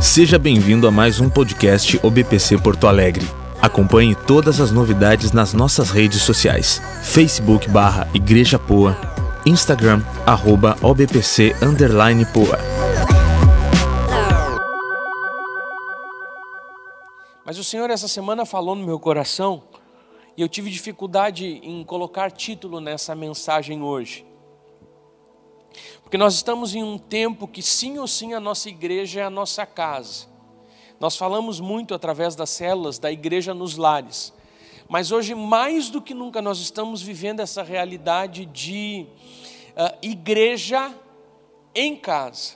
Seja bem-vindo a mais um podcast OBPC Porto Alegre. Acompanhe todas as novidades nas nossas redes sociais: Facebook barra Igreja Poa, Instagram arroba OBPC underline Poa. Mas o Senhor essa semana falou no meu coração e eu tive dificuldade em colocar título nessa mensagem hoje. Porque nós estamos em um tempo que sim ou sim a nossa igreja é a nossa casa. Nós falamos muito através das células da igreja nos lares. Mas hoje, mais do que nunca, nós estamos vivendo essa realidade de uh, igreja em casa.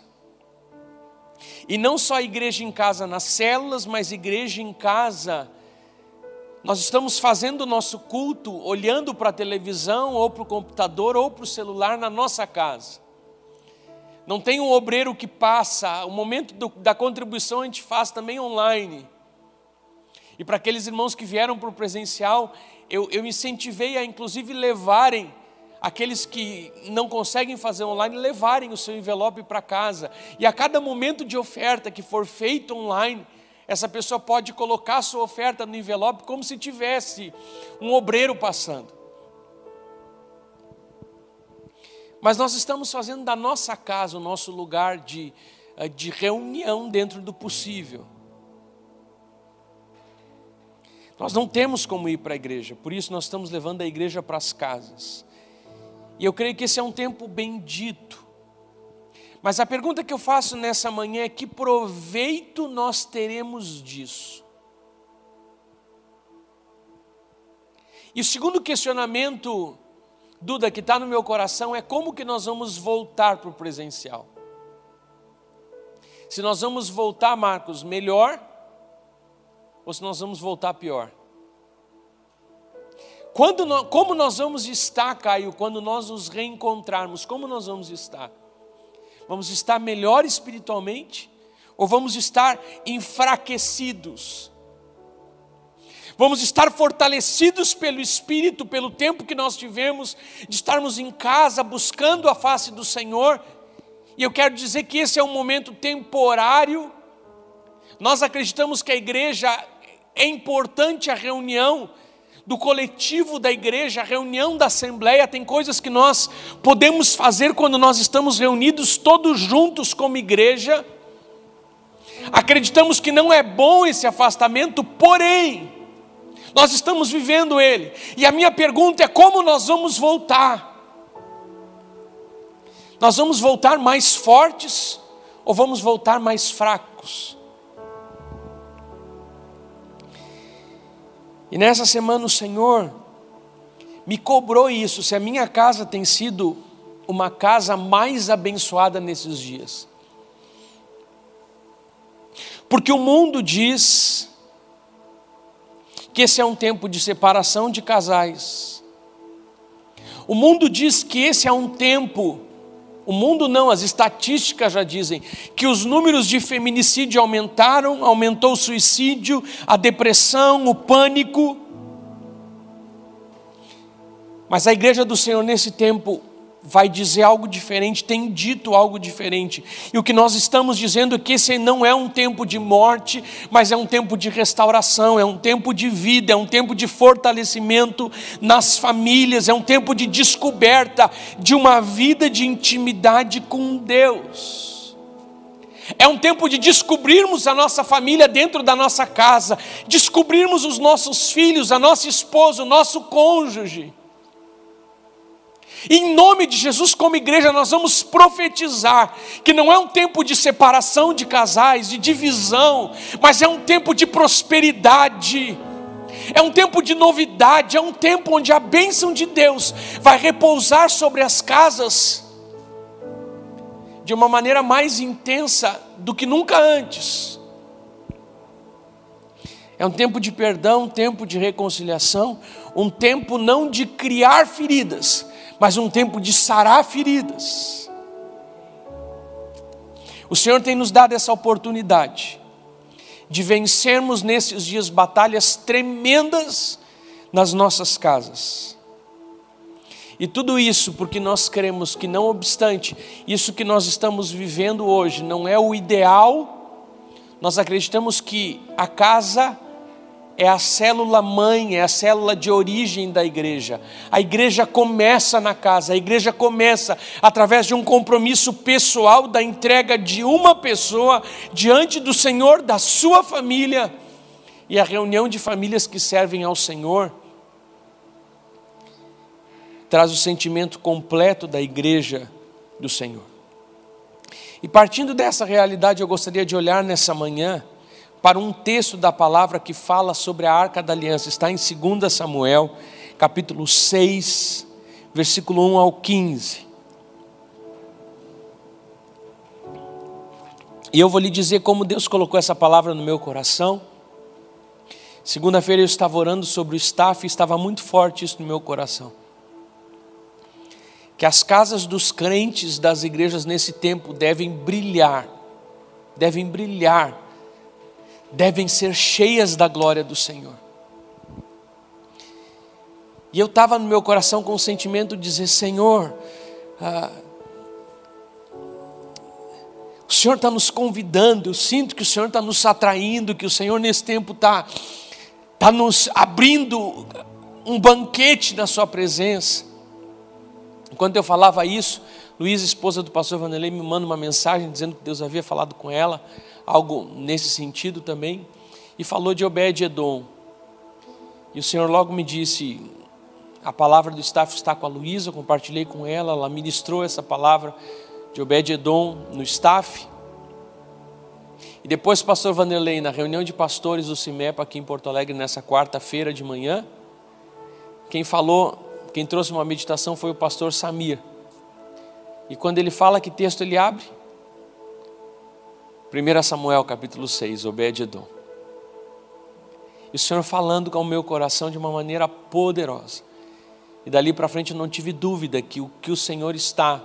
E não só igreja em casa nas células, mas igreja em casa. Nós estamos fazendo o nosso culto olhando para a televisão, ou para o computador, ou para o celular na nossa casa. Não tem um obreiro que passa, o momento do, da contribuição a gente faz também online. E para aqueles irmãos que vieram para o presencial, eu, eu incentivei a inclusive levarem aqueles que não conseguem fazer online, levarem o seu envelope para casa. E a cada momento de oferta que for feito online, essa pessoa pode colocar a sua oferta no envelope como se tivesse um obreiro passando. Mas nós estamos fazendo da nossa casa o nosso lugar de, eh, de reunião dentro do possível. Nós não temos como ir para a igreja, por isso nós estamos levando a igreja para as casas. E eu creio que esse é um tempo bendito. Mas a pergunta que eu faço nessa manhã é: que proveito nós teremos disso? E o segundo questionamento Duda, que está no meu coração é como que nós vamos voltar para o presencial. Se nós vamos voltar, Marcos, melhor ou se nós vamos voltar pior? Quando nós, como nós vamos estar, Caio, quando nós nos reencontrarmos? Como nós vamos estar? Vamos estar melhor espiritualmente ou vamos estar enfraquecidos? Vamos estar fortalecidos pelo Espírito, pelo tempo que nós tivemos de estarmos em casa buscando a face do Senhor. E eu quero dizer que esse é um momento temporário. Nós acreditamos que a igreja é importante a reunião do coletivo da igreja, a reunião da assembleia, tem coisas que nós podemos fazer quando nós estamos reunidos todos juntos como igreja. Acreditamos que não é bom esse afastamento, porém, nós estamos vivendo ele. E a minha pergunta é: como nós vamos voltar? Nós vamos voltar mais fortes ou vamos voltar mais fracos? E nessa semana o Senhor me cobrou isso, se a minha casa tem sido uma casa mais abençoada nesses dias. Porque o mundo diz que esse é um tempo de separação de casais. O mundo diz que esse é um tempo, o mundo não, as estatísticas já dizem, que os números de feminicídio aumentaram, aumentou o suicídio, a depressão, o pânico. Mas a igreja do Senhor nesse tempo vai dizer algo diferente, tem dito algo diferente. E o que nós estamos dizendo é que esse não é um tempo de morte, mas é um tempo de restauração, é um tempo de vida, é um tempo de fortalecimento nas famílias, é um tempo de descoberta de uma vida de intimidade com Deus. É um tempo de descobrirmos a nossa família dentro da nossa casa, descobrirmos os nossos filhos, a nossa esposa, o nosso cônjuge em nome de Jesus, como igreja, nós vamos profetizar que não é um tempo de separação de casais, de divisão, mas é um tempo de prosperidade. É um tempo de novidade, é um tempo onde a bênção de Deus vai repousar sobre as casas de uma maneira mais intensa do que nunca antes. É um tempo de perdão, um tempo de reconciliação, um tempo não de criar feridas, mas um tempo de sarar feridas. O Senhor tem nos dado essa oportunidade de vencermos nesses dias batalhas tremendas nas nossas casas. E tudo isso porque nós cremos que, não obstante isso que nós estamos vivendo hoje, não é o ideal nós acreditamos que a casa é a célula mãe, é a célula de origem da igreja. A igreja começa na casa, a igreja começa através de um compromisso pessoal da entrega de uma pessoa diante do Senhor, da sua família. E a reunião de famílias que servem ao Senhor traz o sentimento completo da igreja do Senhor. E partindo dessa realidade, eu gostaria de olhar nessa manhã para um texto da palavra que fala sobre a arca da aliança. Está em 2 Samuel, capítulo 6, versículo 1 ao 15. E eu vou lhe dizer como Deus colocou essa palavra no meu coração. Segunda-feira eu estava orando sobre o staff e estava muito forte isso no meu coração. Que as casas dos crentes das igrejas nesse tempo devem brilhar, devem brilhar devem ser cheias da glória do Senhor. E eu estava no meu coração com o sentimento de dizer: Senhor, ah, o Senhor está nos convidando, eu sinto que o Senhor está nos atraindo, que o Senhor nesse tempo está tá nos abrindo um banquete na Sua presença. Enquanto eu falava isso, Luísa, esposa do pastor Vanderlei, me manda uma mensagem dizendo que Deus havia falado com ela algo nesse sentido também, e falou de Obed-Edom. E o Senhor logo me disse: a palavra do staff está com a Luísa, compartilhei com ela, ela ministrou essa palavra de Obed-Edom no staff. E depois, pastor Vanderlei, na reunião de pastores do CIMEPA aqui em Porto Alegre, nessa quarta-feira de manhã, quem falou, quem trouxe uma meditação foi o pastor Samir. E quando ele fala, que texto ele abre? 1 Samuel capítulo 6, Obed-Edom. E o Senhor falando com o meu coração de uma maneira poderosa. E dali para frente eu não tive dúvida que o que o Senhor está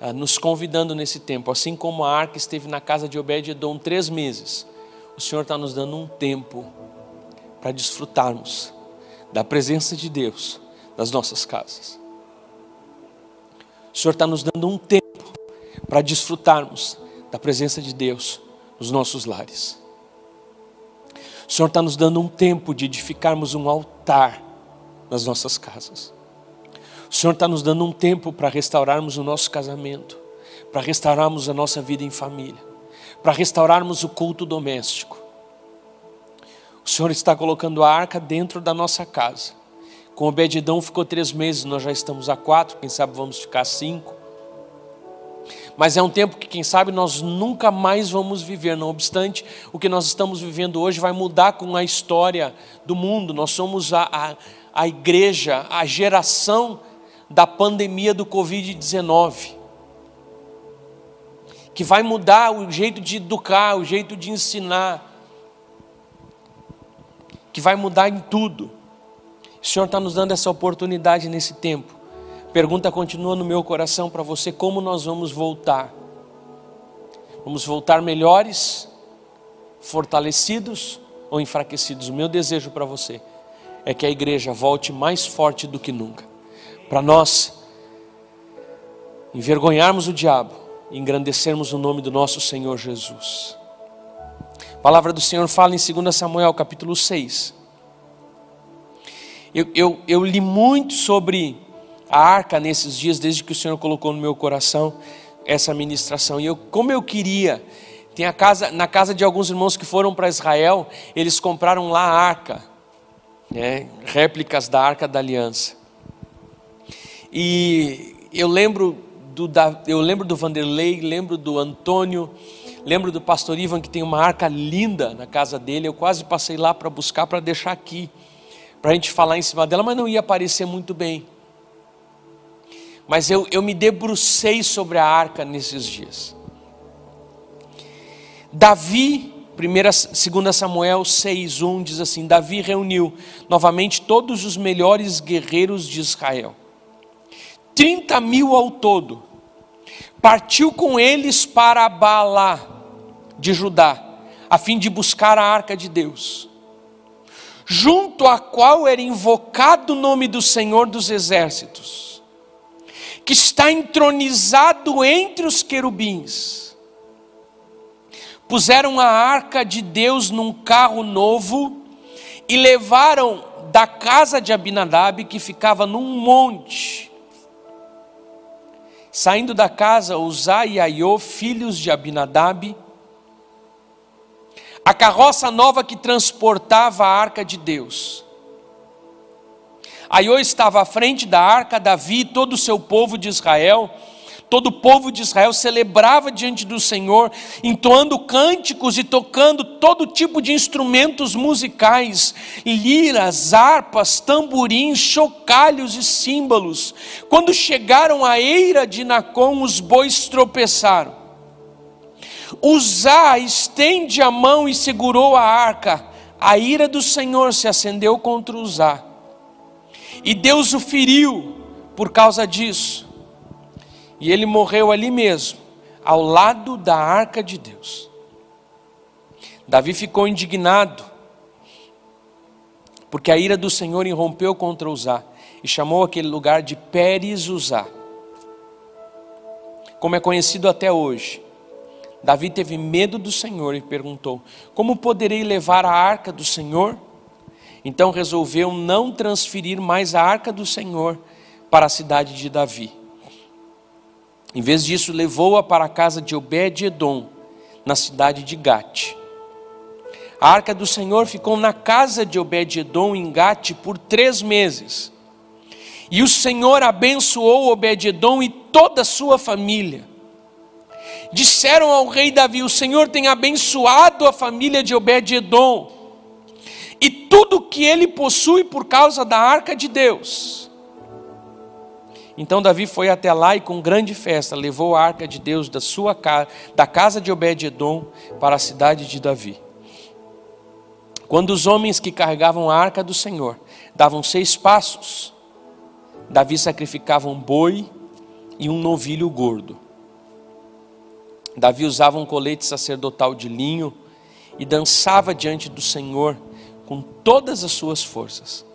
ah, nos convidando nesse tempo, assim como a arca esteve na casa de Obed-Edom três meses, o Senhor está nos dando um tempo para desfrutarmos da presença de Deus nas nossas casas. O Senhor está nos dando um tempo para desfrutarmos da presença de Deus nos nossos lares. O Senhor está nos dando um tempo de edificarmos um altar nas nossas casas. O Senhor está nos dando um tempo para restaurarmos o nosso casamento, para restaurarmos a nossa vida em família, para restaurarmos o culto doméstico. O Senhor está colocando a arca dentro da nossa casa. Com Obedidão ficou três meses, nós já estamos a quatro, quem sabe vamos ficar cinco mas é um tempo que, quem sabe, nós nunca mais vamos viver. Não obstante, o que nós estamos vivendo hoje vai mudar com a história do mundo. Nós somos a, a, a igreja, a geração da pandemia do Covid-19, que vai mudar o jeito de educar, o jeito de ensinar, que vai mudar em tudo. O Senhor está nos dando essa oportunidade nesse tempo Pergunta continua no meu coração para você: como nós vamos voltar? Vamos voltar melhores, fortalecidos ou enfraquecidos? O meu desejo para você é que a igreja volte mais forte do que nunca, para nós envergonharmos o diabo e engrandecermos o nome do nosso Senhor Jesus. A palavra do Senhor fala em 2 Samuel capítulo 6. Eu, eu, eu li muito sobre a arca nesses dias, desde que o Senhor colocou no meu coração essa ministração. E eu, como eu queria, tem a casa, na casa de alguns irmãos que foram para Israel, eles compraram lá a arca, né, réplicas da arca da aliança. E eu lembro do, eu lembro do Vanderlei, lembro do Antônio, lembro do pastor Ivan que tem uma arca linda na casa dele. Eu quase passei lá para buscar, para deixar aqui, para a gente falar em cima dela, mas não ia aparecer muito bem mas eu, eu me debrucei sobre a arca nesses dias. Davi, 2 Samuel 6,1 diz assim: Davi reuniu novamente todos os melhores guerreiros de Israel, 30 mil ao todo, partiu com eles para Baalá de Judá, a fim de buscar a arca de Deus, junto à qual era invocado o nome do Senhor dos Exércitos que está entronizado entre os querubins. puseram a arca de Deus num carro novo e levaram da casa de Abinadab, que ficava num monte. Saindo da casa, Uzá e Aiô, filhos de Abinadab, a carroça nova que transportava a arca de Deus. Aiô estava à frente da arca, Davi e todo o seu povo de Israel, todo o povo de Israel celebrava diante do Senhor, entoando cânticos e tocando todo tipo de instrumentos musicais, liras, harpas, tamborins, chocalhos e símbolos. Quando chegaram à eira de Nacon, os bois tropeçaram. Uzá estende a mão e segurou a arca. A ira do Senhor se acendeu contra Uzá. E Deus o feriu por causa disso. E ele morreu ali mesmo, ao lado da arca de Deus. Davi ficou indignado, porque a ira do Senhor irrompeu contra Uzá, e chamou aquele lugar de Pérez Uzá, como é conhecido até hoje. Davi teve medo do Senhor e perguntou: Como poderei levar a arca do Senhor? Então resolveu não transferir mais a arca do Senhor para a cidade de Davi. Em vez disso, levou-a para a casa de Obed-Edom, na cidade de Gate. A arca do Senhor ficou na casa de Obed-Edom em Gate por três meses. E o Senhor abençoou Obed-Edom e toda a sua família. Disseram ao rei Davi: O Senhor tem abençoado a família de Obed-Edom e tudo o que ele possui por causa da arca de Deus. Então Davi foi até lá e com grande festa levou a arca de Deus da sua casa, da casa de Obed-edom para a cidade de Davi. Quando os homens que carregavam a arca do Senhor davam seis passos, Davi sacrificava um boi e um novilho gordo. Davi usava um colete sacerdotal de linho e dançava diante do Senhor com todas as suas forças.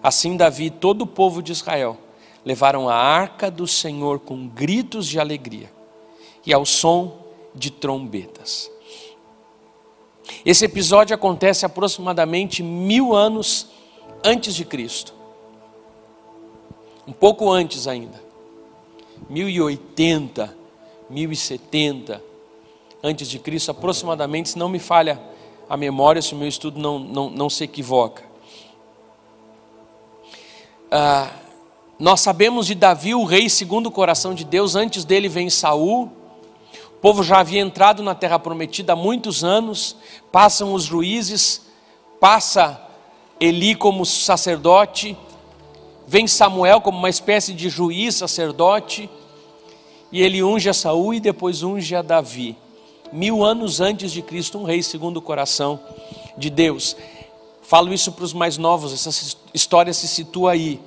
Assim Davi e todo o povo de Israel levaram a arca do Senhor com gritos de alegria e ao som de trombetas. Esse episódio acontece aproximadamente mil anos antes de Cristo. Um pouco antes ainda. 1080, 1070 antes de Cristo, aproximadamente, se não me falha a memória, se o meu estudo não, não, não se equivoca. Ah, nós sabemos de Davi, o rei segundo o coração de Deus, antes dele vem Saul. O povo já havia entrado na terra prometida há muitos anos. Passam os juízes, passa Eli como sacerdote, vem Samuel como uma espécie de juiz sacerdote, e ele unge a Saul e depois unge a Davi. Mil anos antes de Cristo, um rei segundo o coração de Deus. Falo isso para os mais novos, essa história se situa aí.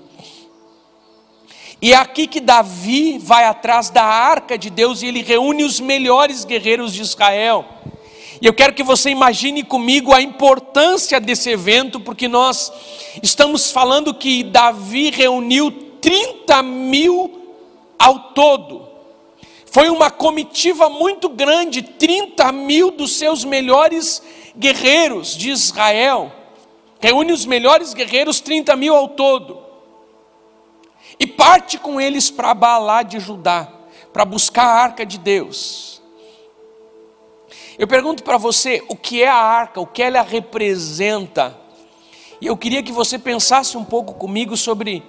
E é aqui que Davi vai atrás da arca de Deus e ele reúne os melhores guerreiros de Israel. E eu quero que você imagine comigo a importância desse evento, porque nós estamos falando que Davi reuniu 30 mil ao todo. Foi uma comitiva muito grande, 30 mil dos seus melhores guerreiros de Israel. Reúne os melhores guerreiros, 30 mil ao todo e parte com eles para Baalá de Judá, para buscar a arca de Deus. Eu pergunto para você, o que é a arca, o que ela representa? E eu queria que você pensasse um pouco comigo sobre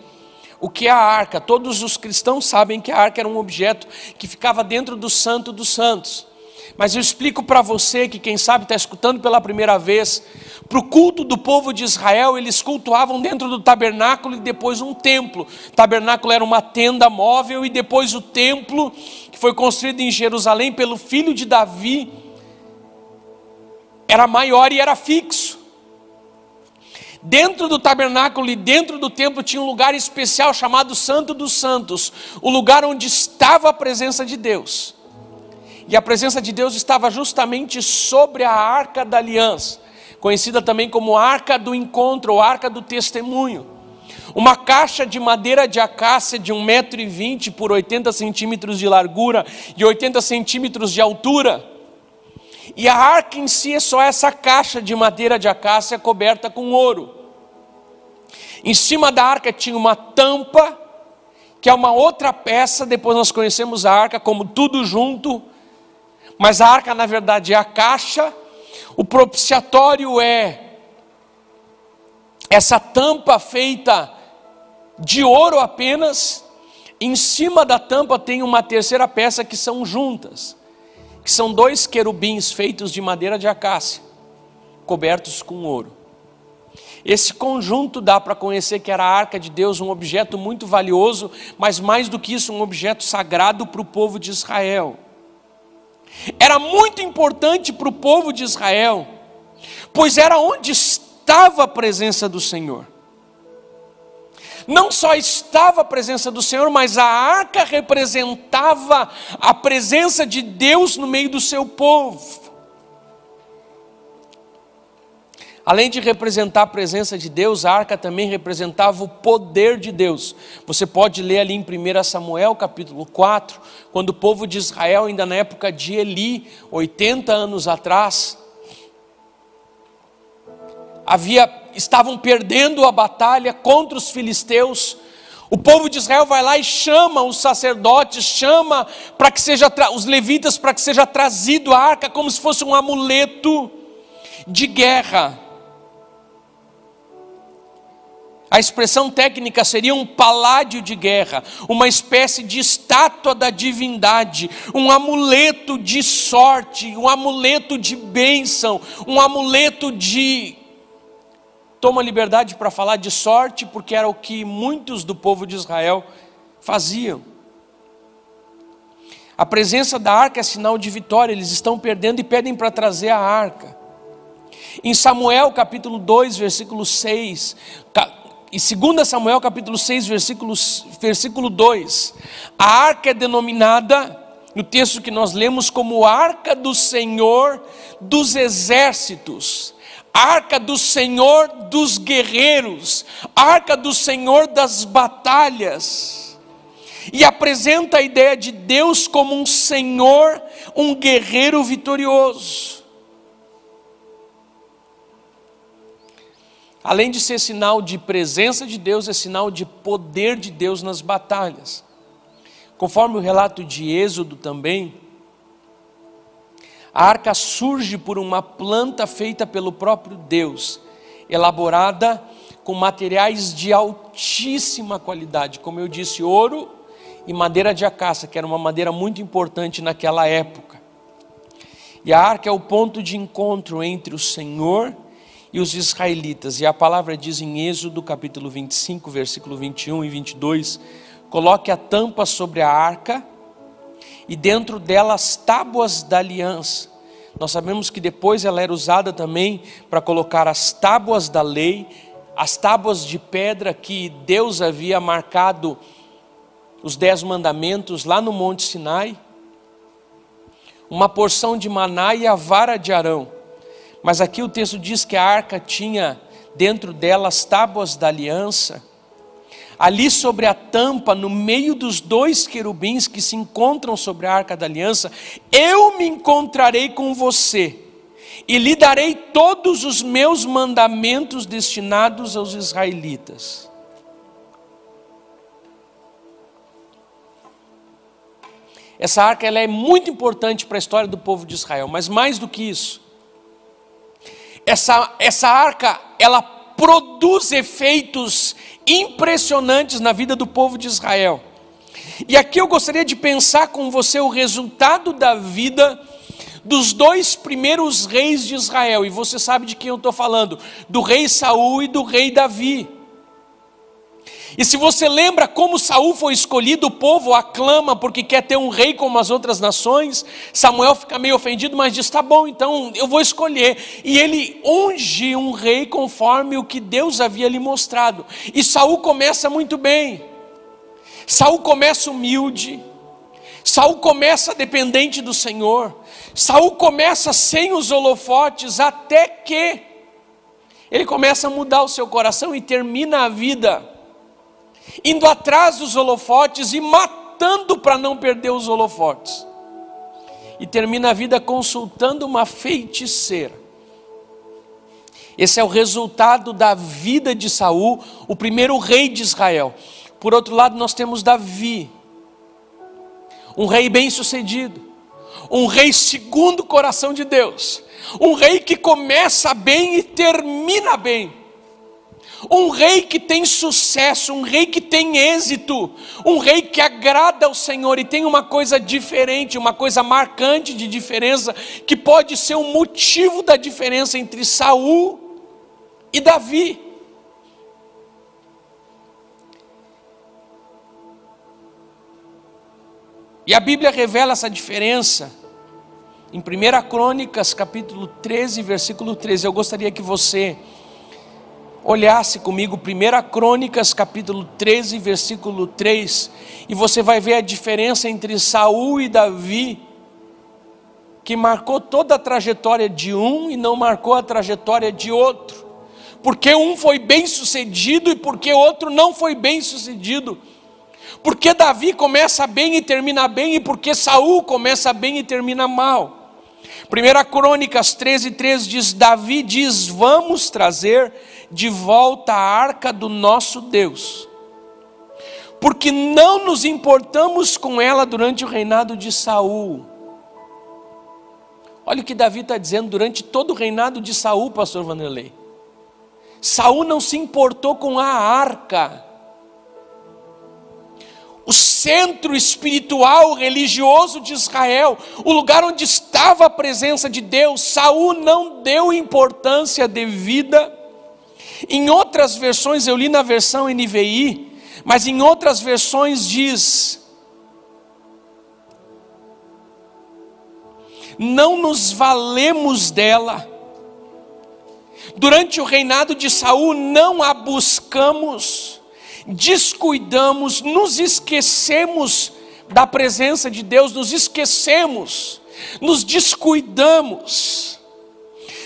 o que é a arca. Todos os cristãos sabem que a arca era um objeto que ficava dentro do santo dos santos. Mas eu explico para você que, quem sabe, está escutando pela primeira vez, para o culto do povo de Israel, eles cultuavam dentro do tabernáculo e depois um templo. O tabernáculo era uma tenda móvel e depois o templo, que foi construído em Jerusalém pelo filho de Davi, era maior e era fixo. Dentro do tabernáculo e dentro do templo tinha um lugar especial chamado Santo dos Santos, o lugar onde estava a presença de Deus. E a presença de Deus estava justamente sobre a arca da aliança, conhecida também como arca do encontro ou arca do testemunho. Uma caixa de madeira de acácia de 1,20m por 80 centímetros de largura e 80 centímetros de altura. E a arca em si é só essa caixa de madeira de acácia coberta com ouro. Em cima da arca tinha uma tampa, que é uma outra peça, depois nós conhecemos a arca como tudo junto, mas a arca na verdade é a caixa, o propiciatório é essa tampa feita de ouro apenas, em cima da tampa tem uma terceira peça que são juntas, que são dois querubins feitos de madeira de acácia, cobertos com ouro. Esse conjunto dá para conhecer que era a arca de Deus, um objeto muito valioso, mas mais do que isso, um objeto sagrado para o povo de Israel. Era muito importante para o povo de Israel, pois era onde estava a presença do Senhor. Não só estava a presença do Senhor, mas a arca representava a presença de Deus no meio do seu povo. Além de representar a presença de Deus, a arca também representava o poder de Deus. Você pode ler ali em 1 Samuel capítulo 4, quando o povo de Israel, ainda na época de Eli, 80 anos atrás, havia, estavam perdendo a batalha contra os filisteus. O povo de Israel vai lá e chama os sacerdotes, chama para que seja os levitas para que seja trazido a arca como se fosse um amuleto de guerra. A expressão técnica seria um paládio de guerra, uma espécie de estátua da divindade, um amuleto de sorte, um amuleto de bênção, um amuleto de. Toma liberdade para falar de sorte, porque era o que muitos do povo de Israel faziam. A presença da arca é sinal de vitória, eles estão perdendo e pedem para trazer a arca. Em Samuel capítulo 2, versículo 6, em 2 Samuel capítulo 6, versículos, versículo 2, a arca é denominada, no texto que nós lemos, como arca do Senhor dos exércitos, arca do Senhor dos guerreiros, arca do Senhor das batalhas. E apresenta a ideia de Deus como um Senhor, um guerreiro vitorioso. Além de ser sinal de presença de Deus, é sinal de poder de Deus nas batalhas. Conforme o relato de Êxodo também, a arca surge por uma planta feita pelo próprio Deus, elaborada com materiais de altíssima qualidade, como eu disse, ouro e madeira de acácia, que era uma madeira muito importante naquela época. E a arca é o ponto de encontro entre o Senhor e os israelitas. E a palavra diz em Êxodo capítulo 25, versículo 21 e 22: Coloque a tampa sobre a arca e dentro dela as tábuas da aliança. Nós sabemos que depois ela era usada também para colocar as tábuas da lei, as tábuas de pedra que Deus havia marcado os dez mandamentos lá no Monte Sinai, uma porção de maná e a vara de Arão. Mas aqui o texto diz que a arca tinha dentro dela as tábuas da aliança. Ali sobre a tampa, no meio dos dois querubins que se encontram sobre a arca da aliança, eu me encontrarei com você e lhe darei todos os meus mandamentos destinados aos israelitas. Essa arca ela é muito importante para a história do povo de Israel, mas mais do que isso, essa, essa arca, ela produz efeitos impressionantes na vida do povo de Israel. E aqui eu gostaria de pensar com você o resultado da vida dos dois primeiros reis de Israel. E você sabe de quem eu estou falando: do rei Saul e do rei Davi. E se você lembra como Saul foi escolhido, o povo aclama porque quer ter um rei como as outras nações. Samuel fica meio ofendido, mas diz: "Tá bom, então eu vou escolher". E ele unge um rei conforme o que Deus havia lhe mostrado. E Saul começa muito bem. Saul começa humilde. Saul começa dependente do Senhor. Saul começa sem os holofotes até que ele começa a mudar o seu coração e termina a vida indo atrás dos holofotes e matando para não perder os holofotes. e termina a vida consultando uma feiticeira. Esse é o resultado da vida de Saul, o primeiro rei de Israel. Por outro lado, nós temos Davi, um rei bem-sucedido, um rei segundo o coração de Deus, um rei que começa bem e termina bem. Um rei que tem sucesso, um rei que tem êxito, um rei que agrada ao Senhor e tem uma coisa diferente, uma coisa marcante de diferença, que pode ser um motivo da diferença entre Saul e Davi. E a Bíblia revela essa diferença em 1 Crônicas, capítulo 13, versículo 13. Eu gostaria que você olhasse comigo 1 Crônicas, capítulo 13, versículo 3, e você vai ver a diferença entre Saul e Davi, que marcou toda a trajetória de um e não marcou a trajetória de outro. Porque um foi bem sucedido e porque outro não foi bem sucedido. Porque Davi começa bem e termina bem, e porque Saul começa bem e termina mal. 1 Crônicas 13, 13 diz: Davi diz: Vamos trazer de volta a arca do nosso Deus, porque não nos importamos com ela durante o reinado de Saul. Olha o que Davi está dizendo durante todo o reinado de Saul, pastor Vanderlei. Saul não se importou com a arca. O centro espiritual religioso de Israel, o lugar onde estava a presença de Deus, Saul não deu importância devida em outras versões, eu li na versão NVI, mas em outras versões diz: Não nos valemos dela. Durante o reinado de Saul não a buscamos, descuidamos, nos esquecemos da presença de Deus, nos esquecemos, nos descuidamos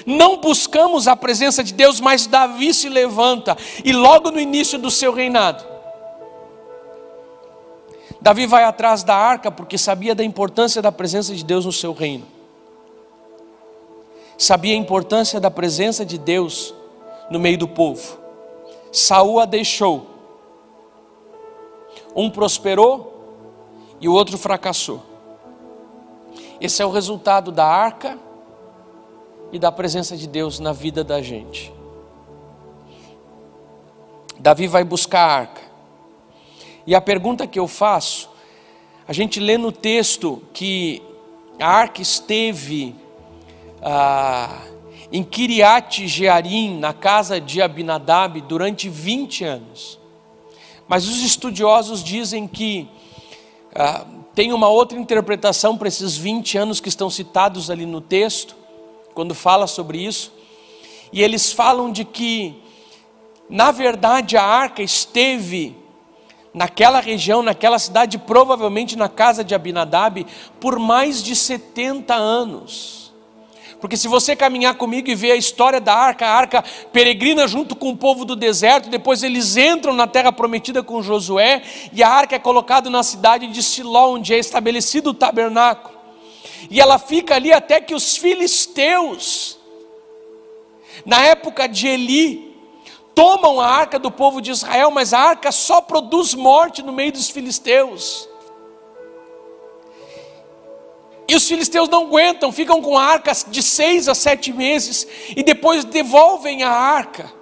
não buscamos a presença de Deus, mas Davi se levanta e logo no início do seu reinado, Davi vai atrás da arca porque sabia da importância da presença de Deus no seu reino. Sabia a importância da presença de Deus no meio do povo. Saul a deixou. Um prosperou e o outro fracassou. Esse é o resultado da arca e da presença de Deus na vida da gente. Davi vai buscar a arca. E a pergunta que eu faço, a gente lê no texto que a arca esteve ah, em Kiriat Jearim, na casa de Abinadab, durante 20 anos. Mas os estudiosos dizem que ah, tem uma outra interpretação para esses 20 anos que estão citados ali no texto, quando fala sobre isso, e eles falam de que, na verdade, a arca esteve naquela região, naquela cidade, provavelmente na casa de Abinadab, por mais de 70 anos. Porque se você caminhar comigo e ver a história da arca, a arca peregrina junto com o povo do deserto, depois eles entram na terra prometida com Josué, e a arca é colocada na cidade de Siló, onde é estabelecido o tabernáculo. E ela fica ali até que os filisteus, na época de Eli, tomam a arca do povo de Israel, mas a arca só produz morte no meio dos filisteus. E os filisteus não aguentam, ficam com a arca de seis a sete meses e depois devolvem a arca.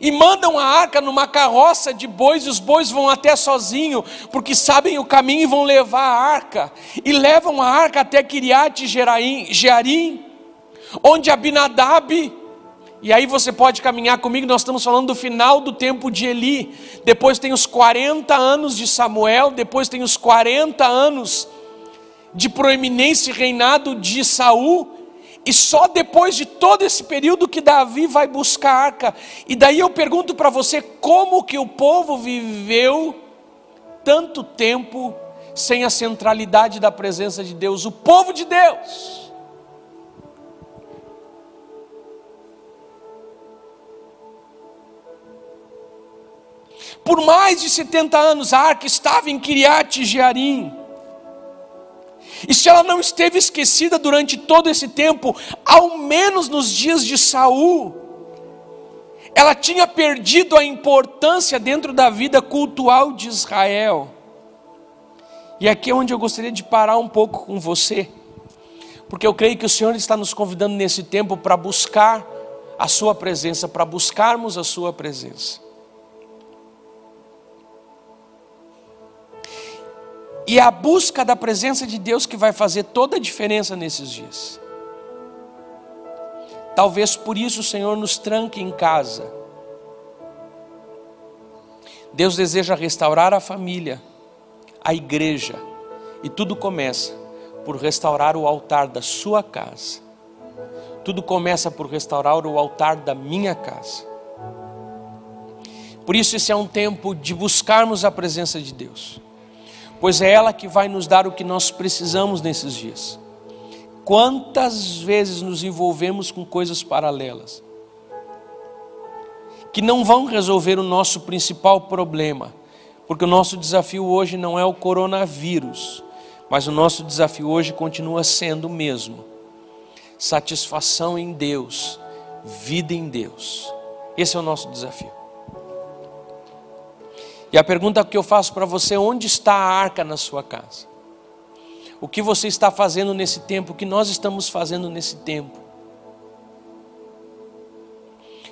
E mandam a arca numa carroça de bois, e os bois vão até sozinho, porque sabem o caminho e vão levar a arca, e levam a arca até Kiriat Jearim, onde Abinadab, e aí você pode caminhar comigo, nós estamos falando do final do tempo de Eli, depois tem os 40 anos de Samuel, depois tem os 40 anos de proeminência e reinado de Saul, e só depois de todo esse período que Davi vai buscar a arca. E daí eu pergunto para você, como que o povo viveu tanto tempo sem a centralidade da presença de Deus, o povo de Deus? Por mais de 70 anos a arca estava em Kiriat Jearim. E se ela não esteve esquecida durante todo esse tempo, ao menos nos dias de Saul, ela tinha perdido a importância dentro da vida cultural de Israel. E aqui é onde eu gostaria de parar um pouco com você, porque eu creio que o Senhor está nos convidando nesse tempo para buscar a Sua presença, para buscarmos a Sua presença. E é a busca da presença de Deus que vai fazer toda a diferença nesses dias. Talvez por isso o Senhor nos tranque em casa. Deus deseja restaurar a família, a igreja, e tudo começa por restaurar o altar da sua casa. Tudo começa por restaurar o altar da minha casa. Por isso, esse é um tempo de buscarmos a presença de Deus pois é ela que vai nos dar o que nós precisamos nesses dias. Quantas vezes nos envolvemos com coisas paralelas que não vão resolver o nosso principal problema, porque o nosso desafio hoje não é o coronavírus, mas o nosso desafio hoje continua sendo o mesmo: satisfação em Deus, vida em Deus. Esse é o nosso desafio. E a pergunta que eu faço para você: onde está a arca na sua casa? O que você está fazendo nesse tempo? O que nós estamos fazendo nesse tempo?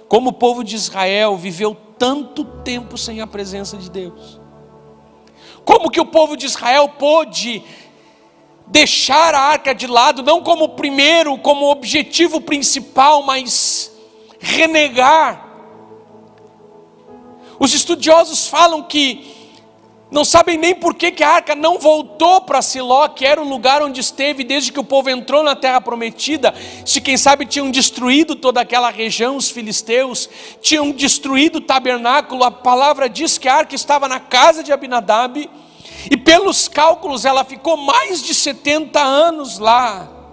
Como o povo de Israel viveu tanto tempo sem a presença de Deus? Como que o povo de Israel pôde deixar a arca de lado, não como primeiro, como objetivo principal, mas renegar os estudiosos falam que não sabem nem por que, que a arca não voltou para Siló, que era o lugar onde esteve desde que o povo entrou na terra prometida. Se quem sabe tinham destruído toda aquela região, os filisteus, tinham destruído o tabernáculo. A palavra diz que a arca estava na casa de Abinadab, e pelos cálculos ela ficou mais de 70 anos lá.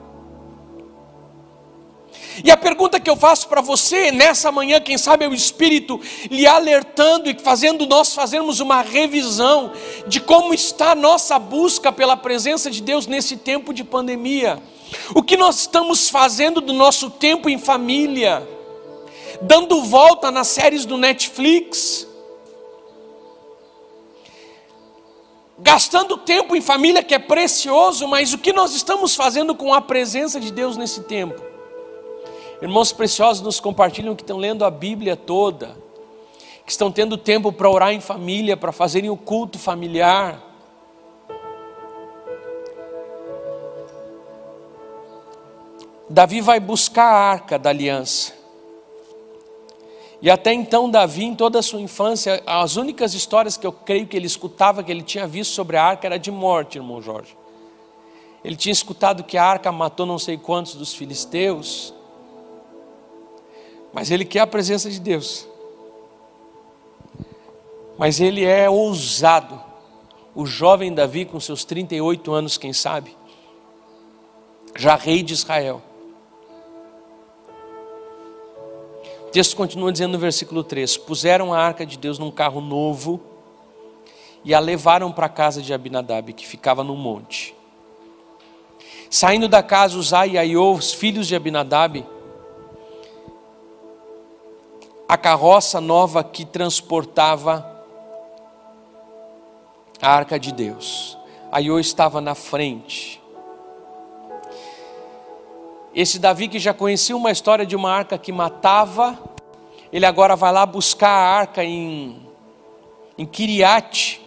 E a pergunta que eu faço para você nessa manhã, quem sabe é o Espírito lhe alertando e fazendo nós fazermos uma revisão de como está a nossa busca pela presença de Deus nesse tempo de pandemia. O que nós estamos fazendo do nosso tempo em família? Dando volta nas séries do Netflix? Gastando tempo em família que é precioso, mas o que nós estamos fazendo com a presença de Deus nesse tempo? Irmãos preciosos nos compartilham que estão lendo a Bíblia toda, que estão tendo tempo para orar em família, para fazerem o culto familiar. Davi vai buscar a arca da aliança. E até então, Davi, em toda a sua infância, as únicas histórias que eu creio que ele escutava, que ele tinha visto sobre a arca, era de morte, irmão Jorge. Ele tinha escutado que a arca matou não sei quantos dos filisteus, mas ele quer a presença de Deus. Mas ele é ousado. O jovem Davi, com seus 38 anos, quem sabe, já rei de Israel. O texto continua dizendo no versículo 3: Puseram a arca de Deus num carro novo e a levaram para a casa de Abinadab, que ficava no monte. Saindo da casa, Uzai e Aiô, os filhos de Abinadab, a carroça nova que transportava a arca de Deus. Aiô estava na frente. Esse Davi que já conhecia uma história de uma arca que matava, ele agora vai lá buscar a arca em, em Kiriat,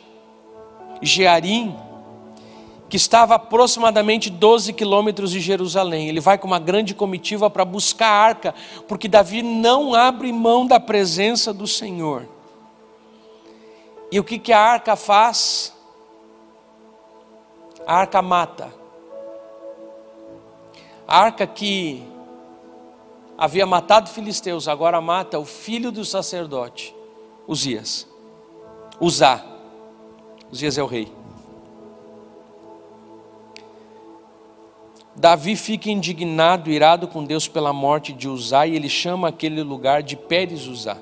Jearim, que estava aproximadamente 12 quilômetros de Jerusalém. Ele vai com uma grande comitiva para buscar a arca, porque Davi não abre mão da presença do Senhor. E o que, que a arca faz? A arca mata. A arca que havia matado filisteus, agora mata o filho do sacerdote, Uzias. Uzá. Uzias é o rei. Davi fica indignado, irado com Deus pela morte de Uzá, e ele chama aquele lugar de Pérez Uzá.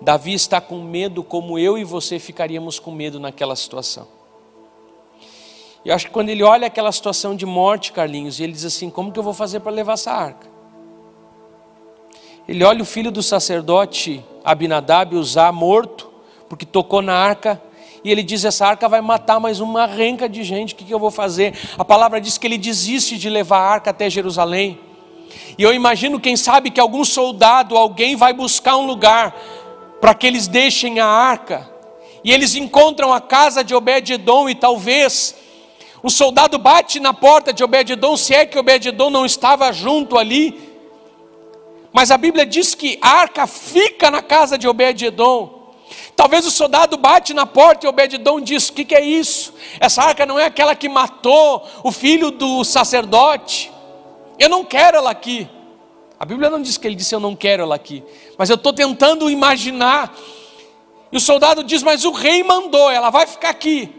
Davi está com medo, como eu e você ficaríamos com medo naquela situação. Eu acho que quando ele olha aquela situação de morte, Carlinhos, e ele diz assim: como que eu vou fazer para levar essa arca? Ele olha o filho do sacerdote Abinadab usar morto, porque tocou na arca, e ele diz: essa arca vai matar mais uma renca de gente, o que, que eu vou fazer? A palavra diz que ele desiste de levar a arca até Jerusalém. E eu imagino, quem sabe, que algum soldado, alguém vai buscar um lugar para que eles deixem a arca. E eles encontram a casa de Obed-Edom e talvez o soldado bate na porta de Obed-Edom, se é que Obed-Edom não estava junto ali. Mas a Bíblia diz que a arca fica na casa de Obed-Edom. Talvez o soldado bate na porta e Obed-Edom diz: O que, que é isso? Essa arca não é aquela que matou o filho do sacerdote. Eu não quero ela aqui. A Bíblia não diz que ele disse eu não quero ela aqui, mas eu estou tentando imaginar. E o soldado diz: Mas o rei mandou, ela vai ficar aqui.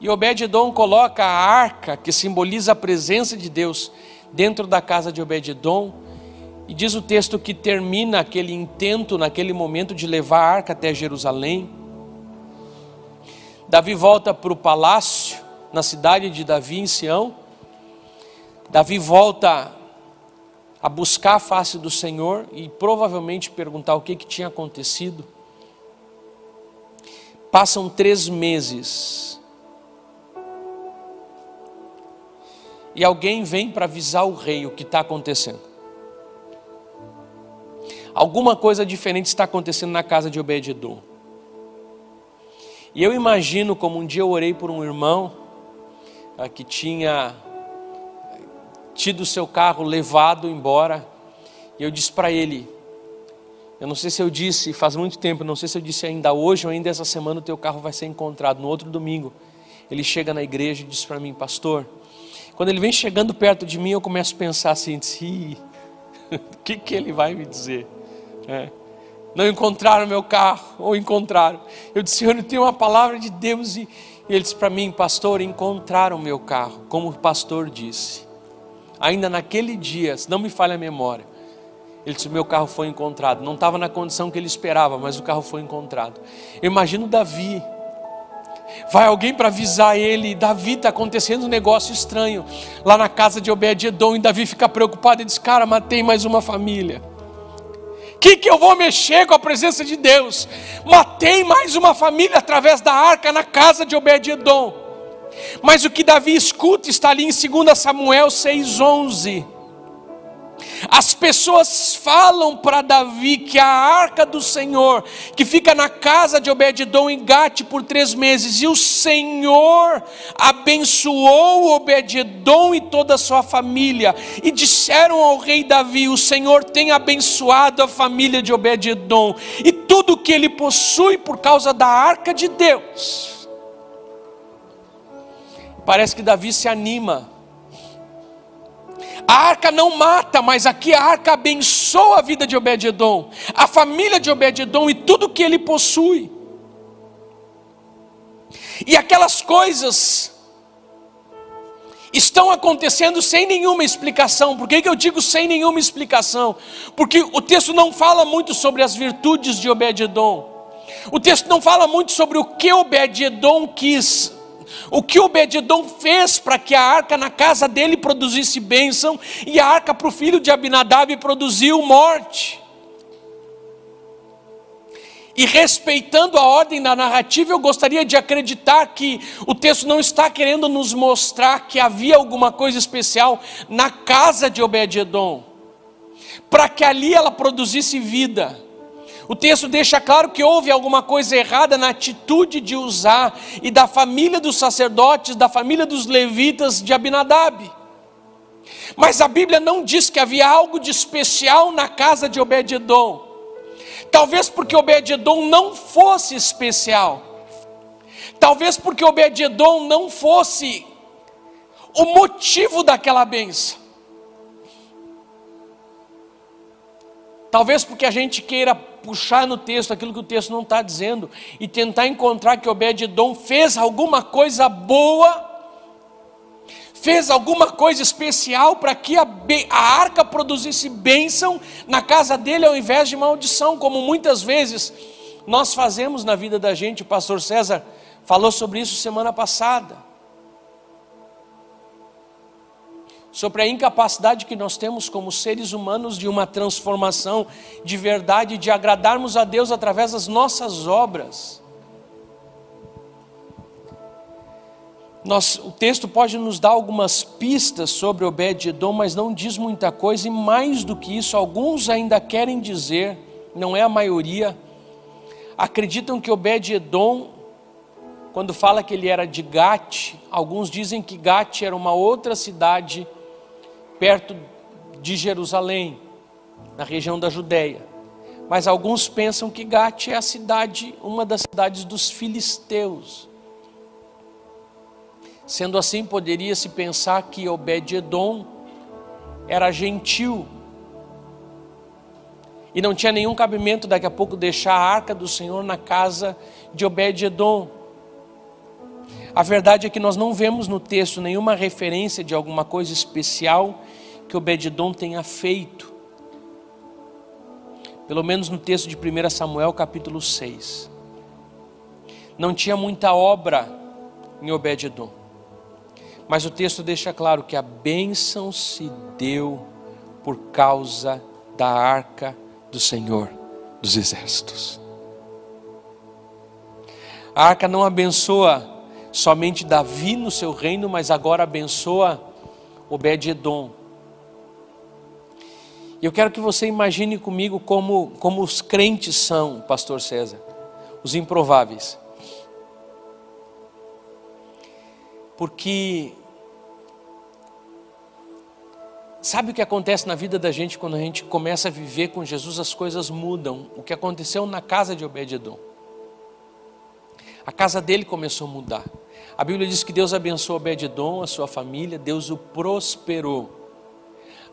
E Obed-Edom coloca a arca, que simboliza a presença de Deus, dentro da casa de Obed-Edom. E diz o texto que termina aquele intento, naquele momento, de levar a arca até Jerusalém. Davi volta para o palácio, na cidade de Davi, em Sião. Davi volta a buscar a face do Senhor e provavelmente perguntar o que, que tinha acontecido. Passam três meses e alguém vem para avisar o rei o que está acontecendo. Alguma coisa diferente está acontecendo na casa de Obed-Edom. E eu imagino como um dia eu orei por um irmão ah, que tinha tido seu carro levado embora, e eu disse para ele: Eu não sei se eu disse, faz muito tempo, não sei se eu disse ainda hoje ou ainda essa semana o teu carro vai ser encontrado. No outro domingo, ele chega na igreja e diz para mim: Pastor, quando ele vem chegando perto de mim, eu começo a pensar assim: o que, que ele vai me dizer? É. Não encontraram meu carro, ou encontraram. Eu disse: eu tenho uma palavra de Deus. E, e ele disse para mim: Pastor, encontraram meu carro, como o pastor disse. Ainda naquele dia, se não me falha a memória, ele disse: Meu carro foi encontrado. Não estava na condição que ele esperava, mas o carro foi encontrado. Eu imagino Davi Vai alguém para avisar ele, Davi está acontecendo um negócio estranho lá na casa de Obed-edom e Davi fica preocupado e diz: Cara, matei mais uma família. Que, que eu vou mexer com a presença de Deus? Matei mais uma família através da arca na casa de Obed-edom. Mas o que Davi escuta está ali em 2 Samuel 6,11 as pessoas falam para Davi que a arca do Senhor, que fica na casa de Obed-Edom em Gate por três meses, e o Senhor abençoou Obed-Edom e toda a sua família, e disseram ao rei Davi: O Senhor tem abençoado a família de Obed-Edom e tudo que ele possui por causa da arca de Deus. Parece que Davi se anima a arca não mata, mas aqui a arca abençoa a vida de Obed-Edom, a família de Obed-Edom e tudo que ele possui. E aquelas coisas estão acontecendo sem nenhuma explicação. Por que, que eu digo sem nenhuma explicação? Porque o texto não fala muito sobre as virtudes de Obed-Edom. O texto não fala muito sobre o que Obed-Edom quis o que Obededom fez para que a arca na casa dele produzisse bênção e a arca para o filho de Abinadab produziu morte. E respeitando a ordem da narrativa, eu gostaria de acreditar que o texto não está querendo nos mostrar que havia alguma coisa especial na casa de Obed-Edom, para que ali ela produzisse vida. O texto deixa claro que houve alguma coisa errada na atitude de usar e da família dos sacerdotes, da família dos levitas de Abinadab. Mas a Bíblia não diz que havia algo de especial na casa de Obed-edom. Talvez porque Obed-edom não fosse especial. Talvez porque Obed-edom não fosse o motivo daquela benção. Talvez porque a gente queira puxar no texto aquilo que o texto não está dizendo e tentar encontrar que Obed-Edom fez alguma coisa boa, fez alguma coisa especial para que a, a arca produzisse bênção na casa dele ao invés de maldição, como muitas vezes nós fazemos na vida da gente. O pastor César falou sobre isso semana passada. Sobre a incapacidade que nós temos como seres humanos de uma transformação de verdade, de agradarmos a Deus através das nossas obras. Nós, o texto pode nos dar algumas pistas sobre Obed-Edom, mas não diz muita coisa, e mais do que isso, alguns ainda querem dizer, não é a maioria, acreditam que Obed-Edom quando fala que ele era de Gate, alguns dizem que Gate era uma outra cidade perto de Jerusalém, na região da Judéia. Mas alguns pensam que Gate é a cidade, uma das cidades dos filisteus. Sendo assim, poderia se pensar que Obed-edom era gentil e não tinha nenhum cabimento daqui a pouco deixar a arca do Senhor na casa de Obed-edom. A verdade é que nós não vemos no texto nenhuma referência de alguma coisa especial que Obededom tenha feito. Pelo menos no texto de 1 Samuel, capítulo 6. Não tinha muita obra em Obededom. Mas o texto deixa claro que a bênção se deu por causa da arca do Senhor dos exércitos. A arca não abençoa somente Davi no seu reino, mas agora abençoa Obed-Edom. E eu quero que você imagine comigo como, como os crentes são, pastor César, os improváveis. Porque sabe o que acontece na vida da gente quando a gente começa a viver com Jesus, as coisas mudam. O que aconteceu na casa de Obed-Edom. A casa dele começou a mudar. A Bíblia diz que Deus abençoou Obed-edom, a sua família, Deus o prosperou.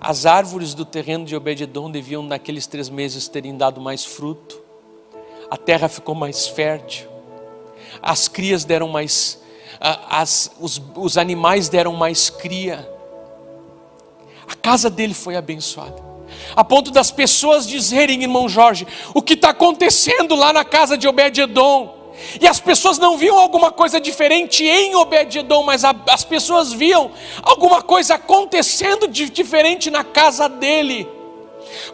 As árvores do terreno de Obed-edom deviam naqueles três meses terem dado mais fruto. A terra ficou mais fértil. As crias deram mais, as, os, os animais deram mais cria. A casa dele foi abençoada. A ponto das pessoas dizerem, irmão Jorge, o que está acontecendo lá na casa de Obed-edom? E as pessoas não viam alguma coisa diferente em Obed-edom, mas a, as pessoas viam alguma coisa acontecendo de diferente na casa dele.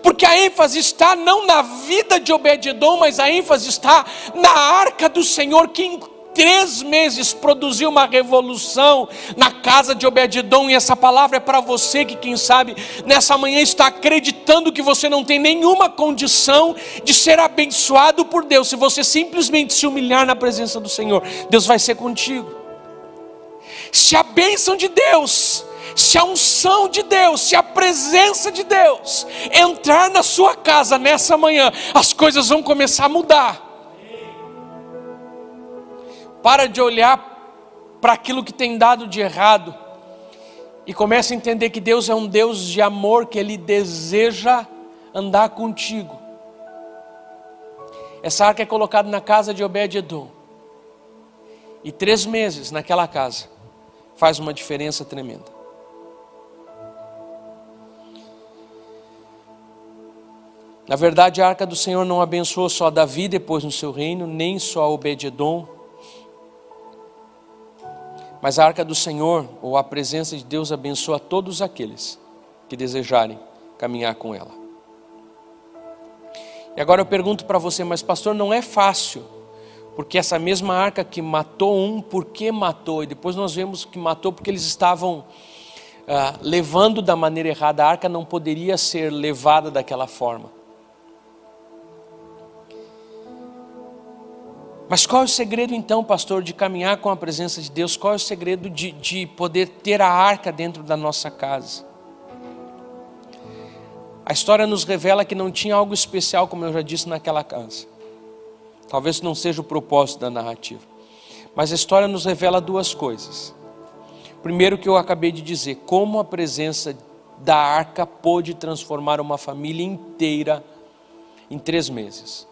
Porque a ênfase está não na vida de Obed-edom, mas a ênfase está na arca do Senhor que três meses produziu uma revolução na casa de Obededom, e essa palavra é para você que, quem sabe, nessa manhã está acreditando que você não tem nenhuma condição de ser abençoado por Deus, se você simplesmente se humilhar na presença do Senhor, Deus vai ser contigo. Se a bênção de Deus, se a unção de Deus, se a presença de Deus entrar na sua casa nessa manhã, as coisas vão começar a mudar. Para de olhar para aquilo que tem dado de errado e começa a entender que Deus é um Deus de amor, que Ele deseja andar contigo. Essa arca é colocada na casa de Obed-Edom. E três meses naquela casa faz uma diferença tremenda. Na verdade, a arca do Senhor não abençoou só Davi depois no seu reino, nem só Obed-Edom, mas a arca do Senhor, ou a presença de Deus, abençoa todos aqueles que desejarem caminhar com ela. E agora eu pergunto para você, mas pastor, não é fácil, porque essa mesma arca que matou um, por que matou? E depois nós vemos que matou porque eles estavam ah, levando da maneira errada, a arca não poderia ser levada daquela forma. Mas qual é o segredo então, pastor, de caminhar com a presença de Deus? Qual é o segredo de, de poder ter a arca dentro da nossa casa? A história nos revela que não tinha algo especial, como eu já disse, naquela casa. Talvez não seja o propósito da narrativa. Mas a história nos revela duas coisas. Primeiro, que eu acabei de dizer, como a presença da arca pôde transformar uma família inteira em três meses.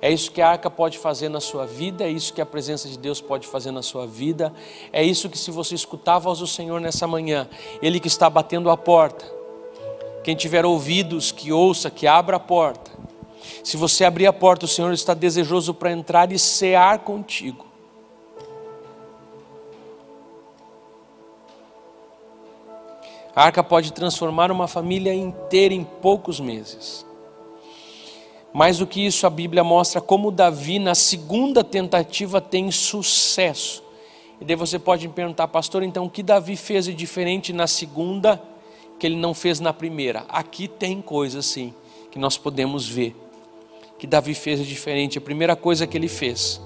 É isso que a arca pode fazer na sua vida, é isso que a presença de Deus pode fazer na sua vida, é isso que, se você escutar a voz do Senhor nessa manhã, Ele que está batendo a porta, quem tiver ouvidos, que ouça, que abra a porta. Se você abrir a porta, o Senhor está desejoso para entrar e cear contigo. A arca pode transformar uma família inteira em poucos meses. Mais do que isso, a Bíblia mostra como Davi, na segunda tentativa, tem sucesso. E daí você pode me perguntar, pastor, então o que Davi fez de diferente na segunda que ele não fez na primeira? Aqui tem coisa sim que nós podemos ver que Davi fez de diferente. A primeira coisa que ele fez,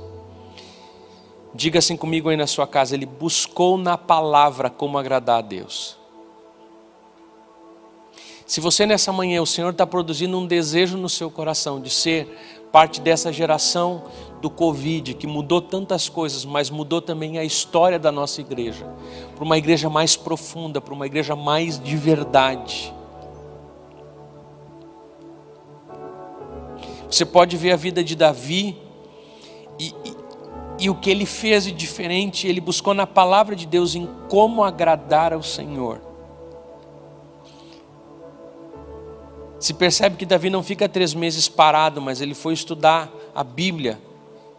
diga assim comigo aí na sua casa, ele buscou na palavra como agradar a Deus. Se você nessa manhã, o Senhor está produzindo um desejo no seu coração de ser parte dessa geração do Covid, que mudou tantas coisas, mas mudou também a história da nossa igreja, para uma igreja mais profunda, para uma igreja mais de verdade. Você pode ver a vida de Davi e, e, e o que ele fez de diferente, ele buscou na palavra de Deus em como agradar ao Senhor. Se percebe que Davi não fica três meses parado, mas ele foi estudar a Bíblia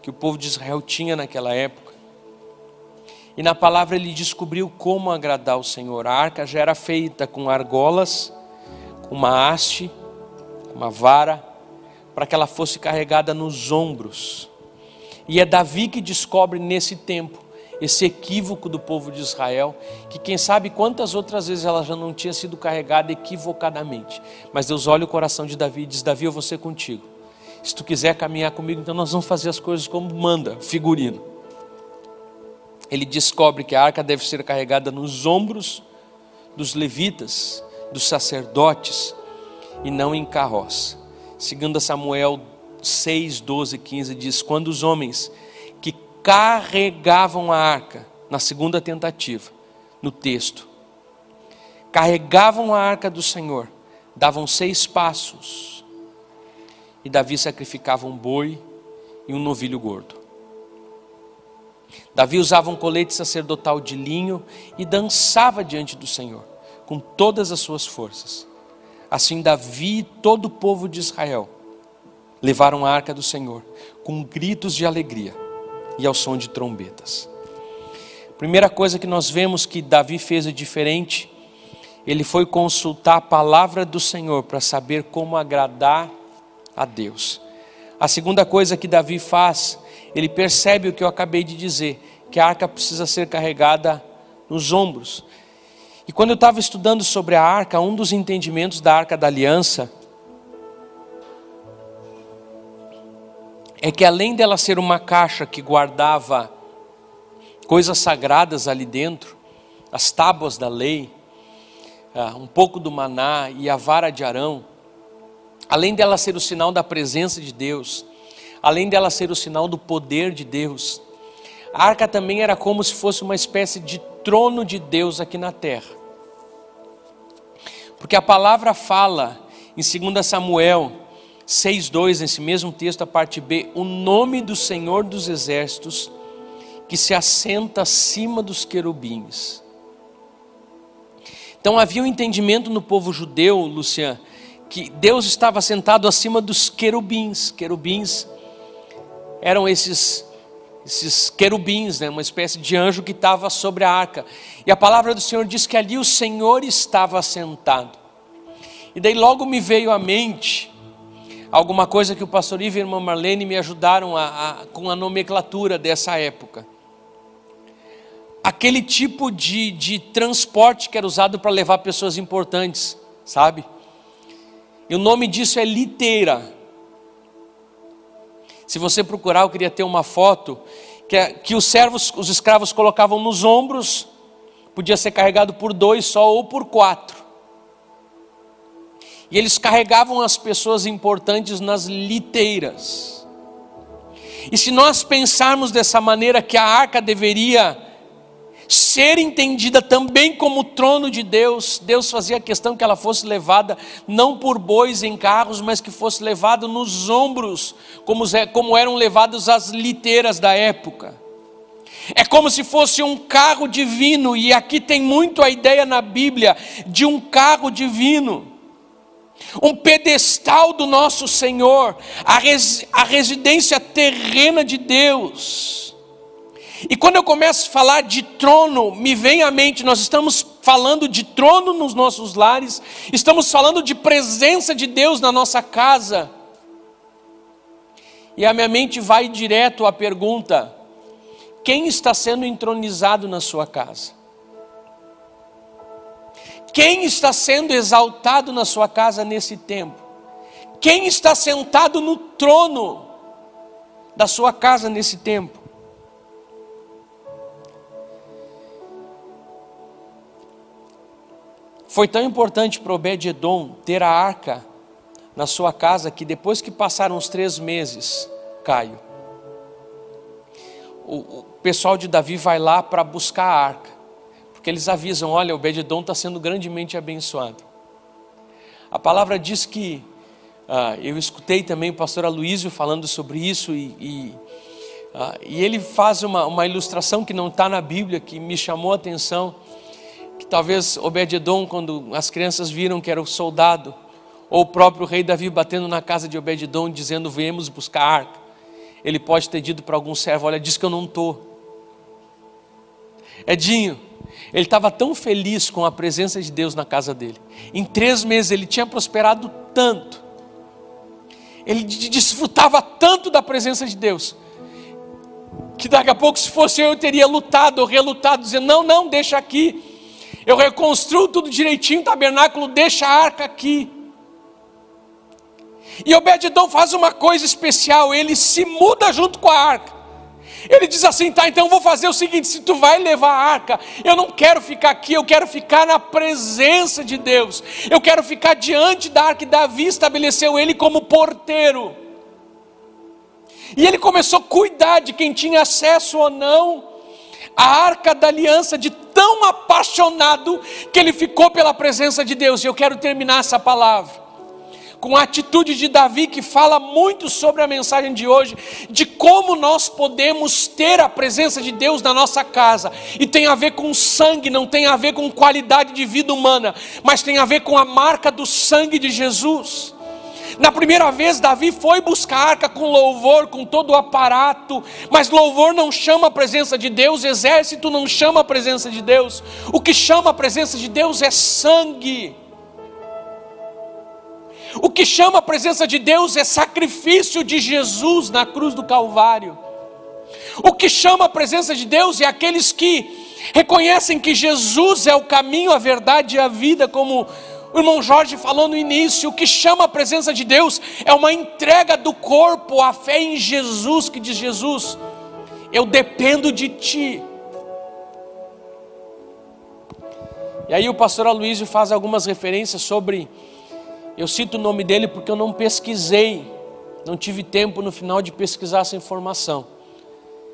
que o povo de Israel tinha naquela época. E na palavra ele descobriu como agradar o Senhor. A arca já era feita com argolas, com uma haste, uma vara, para que ela fosse carregada nos ombros. E é Davi que descobre nesse tempo esse equívoco do povo de Israel, que quem sabe quantas outras vezes ela já não tinha sido carregada equivocadamente. Mas Deus olha o coração de Davi e diz: Davi, eu vou ser contigo. Se tu quiser caminhar comigo, então nós vamos fazer as coisas como manda, figurino. Ele descobre que a arca deve ser carregada nos ombros dos levitas, dos sacerdotes, e não em carroça. Segundo Samuel 6, 12, 15 diz: Quando os homens carregavam a arca, na segunda tentativa, no texto. Carregavam a arca do Senhor, davam seis passos, e Davi sacrificava um boi e um novilho gordo. Davi usava um colete sacerdotal de linho e dançava diante do Senhor, com todas as suas forças. Assim, Davi e todo o povo de Israel levaram a arca do Senhor, com gritos de alegria e ao som de trombetas. Primeira coisa que nós vemos que Davi fez de diferente, ele foi consultar a palavra do Senhor para saber como agradar a Deus. A segunda coisa que Davi faz, ele percebe o que eu acabei de dizer, que a arca precisa ser carregada nos ombros. E quando eu estava estudando sobre a arca, um dos entendimentos da arca da aliança é que além dela ser uma caixa que guardava coisas sagradas ali dentro, as tábuas da lei, ah, um pouco do maná e a vara de Arão, além dela ser o sinal da presença de Deus, além dela ser o sinal do poder de Deus, a arca também era como se fosse uma espécie de trono de Deus aqui na terra. Porque a palavra fala em 2 Samuel 6,2, nesse mesmo texto, a parte B, o nome do Senhor dos Exércitos, que se assenta acima dos querubins. Então havia um entendimento no povo judeu, Lucian, que Deus estava sentado acima dos querubins. Querubins eram esses esses querubins, né, uma espécie de anjo que estava sobre a arca. E a palavra do Senhor diz que ali o Senhor estava sentado. E daí logo me veio à mente alguma coisa que o pastor Ivo e a irmã Marlene me ajudaram a, a, com a nomenclatura dessa época. Aquele tipo de, de transporte que era usado para levar pessoas importantes, sabe? E o nome disso é liteira. Se você procurar, eu queria ter uma foto que, que os servos, os escravos colocavam nos ombros, podia ser carregado por dois só ou por quatro. E eles carregavam as pessoas importantes nas liteiras. E se nós pensarmos dessa maneira que a arca deveria ser entendida também como trono de Deus, Deus fazia questão que ela fosse levada não por bois em carros, mas que fosse levada nos ombros, como, como eram levadas as liteiras da época. É como se fosse um carro divino, e aqui tem muito a ideia na Bíblia de um carro divino um pedestal do nosso Senhor, a, res, a residência terrena de Deus. E quando eu começo a falar de trono, me vem à mente, nós estamos falando de trono nos nossos lares, estamos falando de presença de Deus na nossa casa. E a minha mente vai direto à pergunta: quem está sendo entronizado na sua casa? Quem está sendo exaltado na sua casa nesse tempo? Quem está sentado no trono da sua casa nesse tempo? Foi tão importante para Obed-Edom ter a arca na sua casa que depois que passaram os três meses, Caio, o, pessoal de Davi vai lá para buscar a arca, porque eles avisam: olha, Obed-Edom está sendo grandemente abençoado. A palavra diz que, ah, eu escutei também o pastor Aloísio falando sobre isso, e, e, ah, e ele faz uma, uma ilustração que não está na Bíblia, que me chamou a atenção que talvez Obed-Edom, quando as crianças viram que era o soldado, ou o próprio rei Davi batendo na casa de Obed-Edom, dizendo: Viemos buscar a arca. Ele pode ter dito para algum servo: Olha, diz que eu não estou. Edinho, ele estava tão feliz com a presença de Deus na casa dele. Em três meses ele tinha prosperado tanto. Ele desfrutava tanto da presença de Deus. Que daqui a pouco, se fosse eu, eu teria lutado ou relutado, dizendo: Não, não, deixa aqui eu reconstruo tudo direitinho, o tabernáculo, deixa a arca aqui. E Obededon faz uma coisa especial, ele se muda junto com a arca. Ele diz assim: tá, então vou fazer o seguinte: se tu vai levar a arca, eu não quero ficar aqui, eu quero ficar na presença de Deus, eu quero ficar diante da arca, e Davi estabeleceu ele como porteiro. E ele começou a cuidar de quem tinha acesso ou não a arca da aliança de tão apaixonado que ele ficou pela presença de Deus. E eu quero terminar essa palavra com a atitude de Davi que fala muito sobre a mensagem de hoje, de como nós podemos ter a presença de Deus na nossa casa. E tem a ver com sangue, não tem a ver com qualidade de vida humana, mas tem a ver com a marca do sangue de Jesus. Na primeira vez, Davi foi buscar a arca com louvor, com todo o aparato, mas louvor não chama a presença de Deus, exército não chama a presença de Deus, o que chama a presença de Deus é sangue. O que chama a presença de Deus é sacrifício de Jesus na cruz do Calvário. O que chama a presença de Deus é aqueles que reconhecem que Jesus é o caminho, a verdade e a vida, como o irmão Jorge falou no início, o que chama a presença de Deus é uma entrega do corpo, a fé em Jesus, que diz Jesus, eu dependo de ti. E aí o pastor Aloysio faz algumas referências sobre, eu cito o nome dele porque eu não pesquisei, não tive tempo no final de pesquisar essa informação.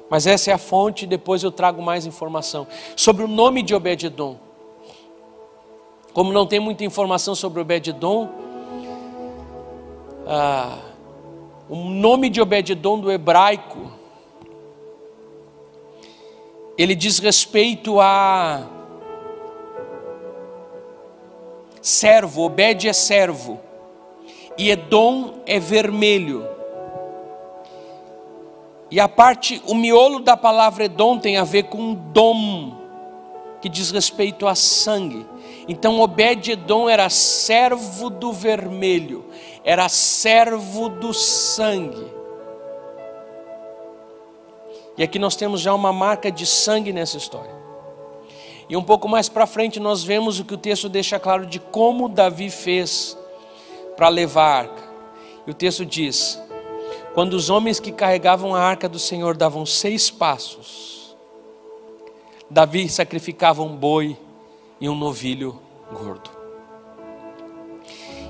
Mas essa é a fonte, depois eu trago mais informação. Sobre o nome de Obed-Edom. Como não tem muita informação sobre Obed-Edom, ah, o nome de Obed-Edom do hebraico, ele diz respeito a servo, Obed é servo, e Edom é vermelho. E a parte, o miolo da palavra Edom tem a ver com dom, que diz respeito a sangue. Então Obed-Edom era servo do vermelho, era servo do sangue. E aqui nós temos já uma marca de sangue nessa história. E um pouco mais para frente nós vemos o que o texto deixa claro de como Davi fez para levar a arca. E o texto diz: quando os homens que carregavam a arca do Senhor davam seis passos, Davi sacrificava um boi e um novilho gordo.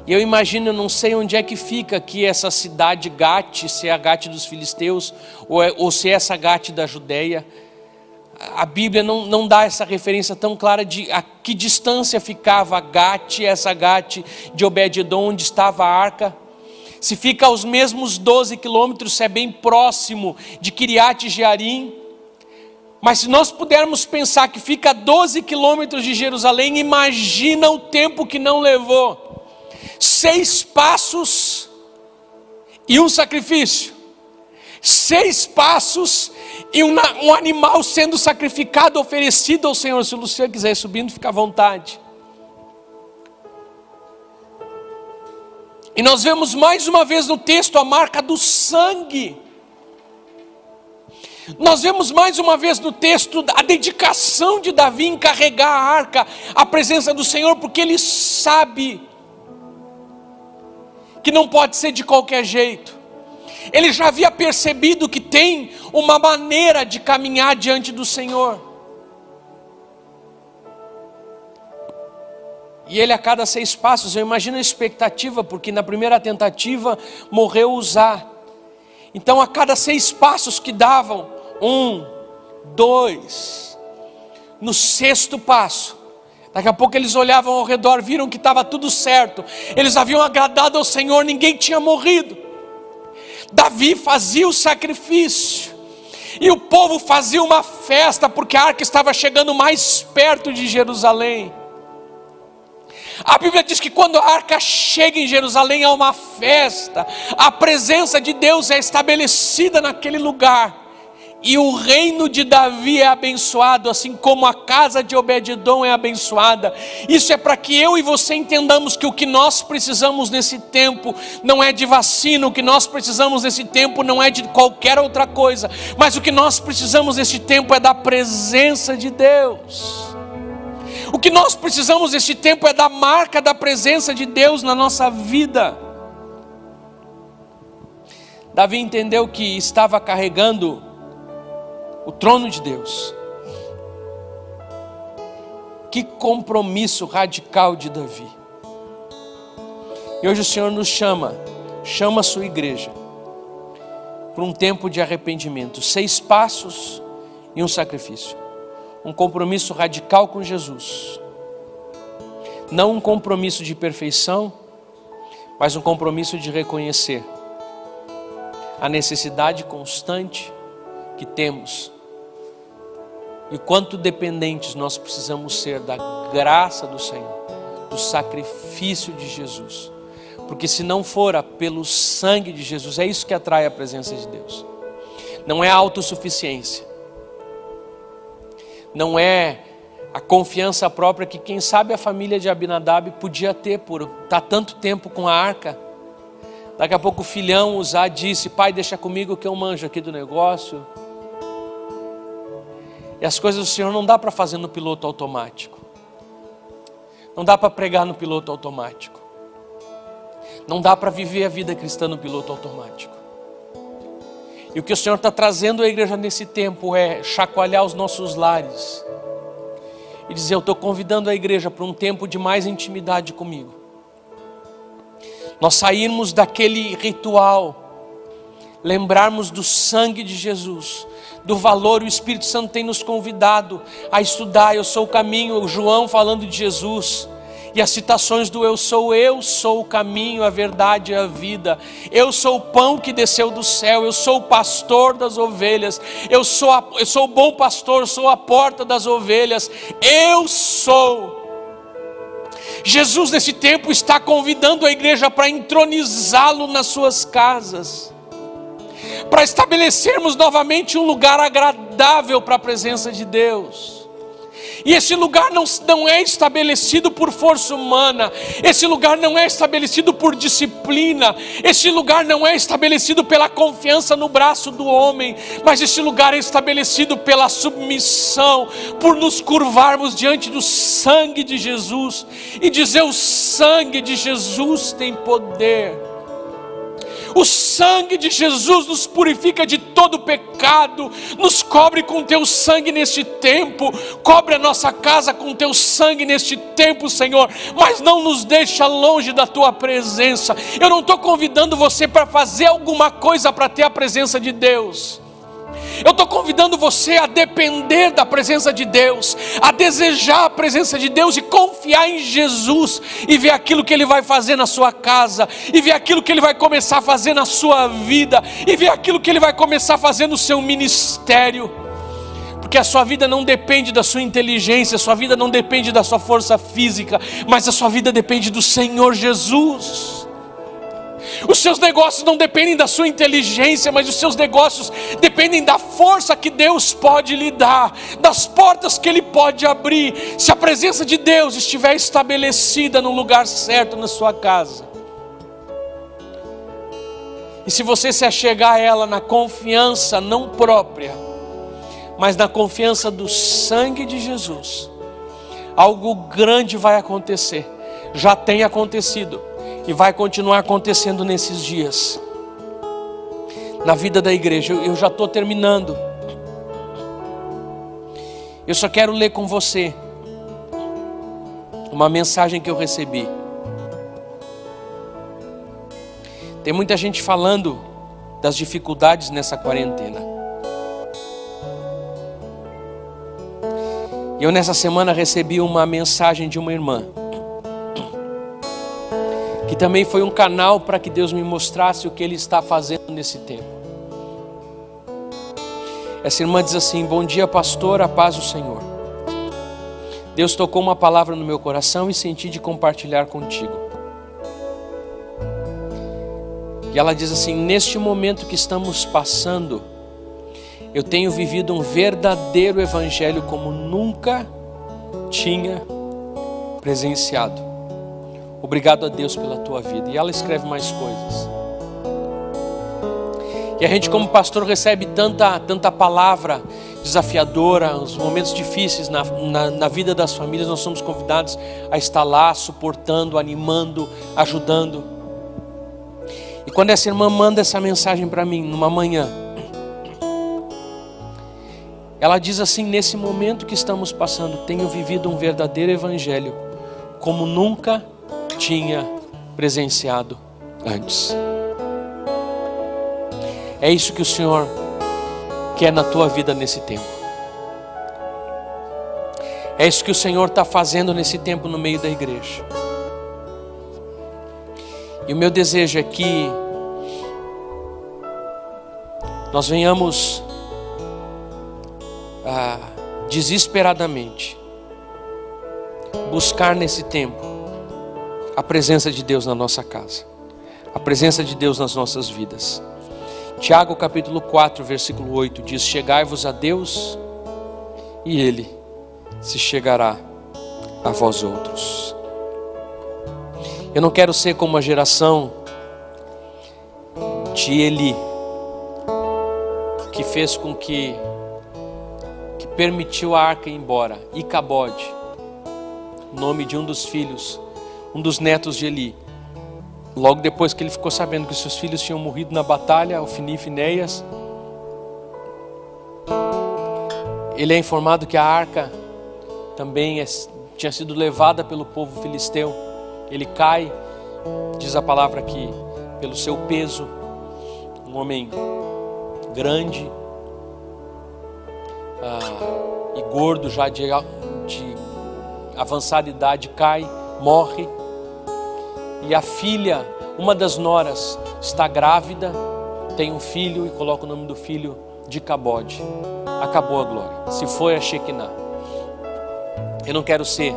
E eu imagino, eu não sei onde é que fica aqui essa cidade Gate, se é a Gate dos filisteus ou, é, ou se é essa Gate da Judéia. A Bíblia não, não dá essa referência tão clara de a que distância ficava Gate, essa Gate de Obed-edom, onde estava a arca. Se fica aos mesmos 12 quilômetros, se é bem próximo de Kiriat Jearim. Mas se nós pudermos pensar que fica a 12 quilômetros de Jerusalém, imagina o tempo que não levou. Seis passos e um sacrifício. Seis passos e um, um, animal sendo sacrificado, oferecido ao Senhor. Se o Luciano quiser ir subindo, fica à vontade. E nós vemos mais uma vez no texto a marca do sangue. Nós vemos mais uma vez no texto a dedicação de Davi em carregar a arca, a presença do Senhor, porque ele sabe que não pode ser de qualquer jeito. Ele já havia percebido que tem uma maneira de caminhar diante do Senhor. E ele a cada seis passos, eu imagino a expectativa, porque na primeira tentativa morreu Uzá. Então a cada seis passos que davam, um, dois, no sexto passo, Daqui a pouco eles olhavam ao redor, viram que estava tudo certo. Eles haviam agradado ao Senhor, ninguém tinha morrido. Davi fazia o sacrifício. E o povo fazia uma festa porque a arca estava chegando mais perto de Jerusalém. A Bíblia diz que quando a arca chega em Jerusalém há uma festa, a presença de Deus é estabelecida naquele lugar e o reino de Davi é abençoado, assim como a casa de Obededon é abençoada. Isso é para que eu e você entendamos que o que nós precisamos nesse tempo não é de vacina, o que nós precisamos nesse tempo não é de qualquer outra coisa, mas o que nós precisamos nesse tempo é da presença de Deus. O que nós precisamos nesse tempo é da marca da presença de Deus na nossa vida. Davi entendeu que estava carregando o trono de Deus. Que compromisso radical de Davi. E hoje o Senhor nos chama, chama a sua igreja, para um tempo de arrependimento. Seis passos e um sacrifício. Um compromisso radical com Jesus. Não um compromisso de perfeição, mas um compromisso de reconhecer a necessidade constante que temos e quanto dependentes nós precisamos ser da graça do Senhor, do sacrifício de Jesus. Porque se não fora pelo sangue de Jesus, é isso que atrai a presença de Deus. Não é a autossuficiência. Não é a confiança própria que quem sabe a família de Abinadab podia ter por estar tá tanto tempo com a arca. Daqui a pouco o filhão usar disse: Pai, deixa comigo que eu manjo aqui do negócio. E as coisas do Senhor não dá para fazer no piloto automático. Não dá para pregar no piloto automático. Não dá para viver a vida cristã no piloto automático. E o que o Senhor está trazendo à igreja nesse tempo é chacoalhar os nossos lares e dizer: Eu estou convidando a igreja para um tempo de mais intimidade comigo. Nós sairmos daquele ritual, lembrarmos do sangue de Jesus do valor, o Espírito Santo tem nos convidado a estudar. Eu sou o caminho, o João falando de Jesus. E as citações do eu sou, eu sou o caminho, a verdade e a vida. Eu sou o pão que desceu do céu, eu sou o pastor das ovelhas. Eu sou, a, eu sou o bom pastor, sou a porta das ovelhas. Eu sou. Jesus nesse tempo está convidando a igreja para entronizá-lo nas suas casas para estabelecermos novamente um lugar agradável para a presença de Deus. E esse lugar não, não é estabelecido por força humana, esse lugar não é estabelecido por disciplina, esse lugar não é estabelecido pela confiança no braço do homem, mas esse lugar é estabelecido pela submissão, por nos curvarmos diante do sangue de Jesus e dizer: o sangue de Jesus tem poder o sangue de Jesus nos purifica de todo pecado, nos cobre com teu sangue neste tempo, cobre a nossa casa com teu sangue neste tempo, Senhor, mas não nos deixa longe da tua presença. Eu não estou convidando você para fazer alguma coisa para ter a presença de Deus. Eu estou convidando você a depender da presença de Deus, a desejar a presença de Deus e confiar em Jesus e ver aquilo que Ele vai fazer na sua casa, e ver aquilo que Ele vai começar a fazer na sua vida, e ver aquilo que Ele vai começar a fazer no seu ministério. Porque a sua vida não depende da sua inteligência, a sua vida não depende da sua força física, mas a sua vida depende do Senhor Jesus. Os seus negócios não dependem da sua inteligência, mas os seus negócios dependem da força que Deus pode lhe dar, das portas que Ele pode abrir, se a presença de Deus estiver estabelecida no lugar certo na sua casa. E se você se achegar a ela na confiança não própria, mas na confiança do sangue de Jesus, algo grande vai acontecer. Já tem acontecido e vai continuar acontecendo nesses dias. Na vida da igreja, eu já estou terminando. Eu só quero ler com você uma mensagem que eu recebi. Tem muita gente falando das dificuldades nessa quarentena. Eu nessa semana recebi uma mensagem de uma irmã, que também foi um canal para que Deus me mostrasse o que Ele está fazendo nesse tempo. Essa irmã diz assim: Bom dia, pastor, a paz do Senhor. Deus tocou uma palavra no meu coração e senti de compartilhar contigo. E ela diz assim: Neste momento que estamos passando, eu tenho vivido um verdadeiro evangelho como nunca tinha presenciado. Obrigado a Deus pela tua vida. E ela escreve mais coisas. E a gente, como pastor, recebe tanta, tanta palavra desafiadora, os momentos difíceis na, na, na vida das famílias, nós somos convidados a estar lá, suportando, animando, ajudando. E quando essa irmã manda essa mensagem para mim, numa manhã, ela diz assim: nesse momento que estamos passando, tenho vivido um verdadeiro evangelho, como nunca tinha presenciado antes. É isso que o Senhor quer na tua vida nesse tempo. É isso que o Senhor está fazendo nesse tempo no meio da igreja. E o meu desejo é que nós venhamos ah, desesperadamente buscar nesse tempo a presença de Deus na nossa casa, a presença de Deus nas nossas vidas. Tiago capítulo 4, versículo 8 diz: Chegai-vos a Deus, e Ele se chegará a vós outros. Eu não quero ser como a geração de Eli, que fez com que permitiu a arca ir embora, Icabode, nome de um dos filhos, um dos netos de Eli. Logo depois que ele ficou sabendo que seus filhos tinham morrido na batalha, Ofni e Finéias, ele é informado que a arca também é, tinha sido levada pelo povo filisteu. Ele cai, diz a palavra aqui, pelo seu peso, um homem grande, ah, e gordo, já de, de avançada idade, cai, morre. E a filha, uma das noras, está grávida, tem um filho e coloca o nome do filho de Cabode. Acabou a glória. Se foi a Shekinah. Eu não quero ser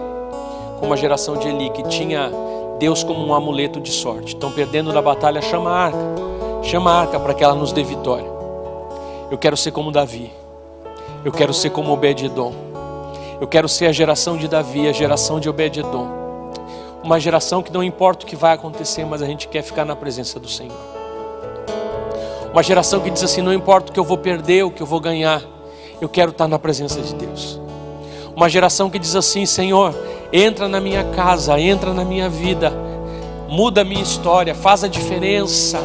como a geração de Eli, que tinha Deus como um amuleto de sorte. Estão perdendo na batalha, chama a arca. Chama a arca para que ela nos dê vitória. Eu quero ser como Davi eu quero ser como Obed-edom. Eu quero ser a geração de Davi, a geração de Obed-edom. Uma geração que não importa o que vai acontecer, mas a gente quer ficar na presença do Senhor. Uma geração que diz assim: não importa o que eu vou perder, o que eu vou ganhar, eu quero estar na presença de Deus. Uma geração que diz assim: Senhor, entra na minha casa, entra na minha vida, muda a minha história, faz a diferença,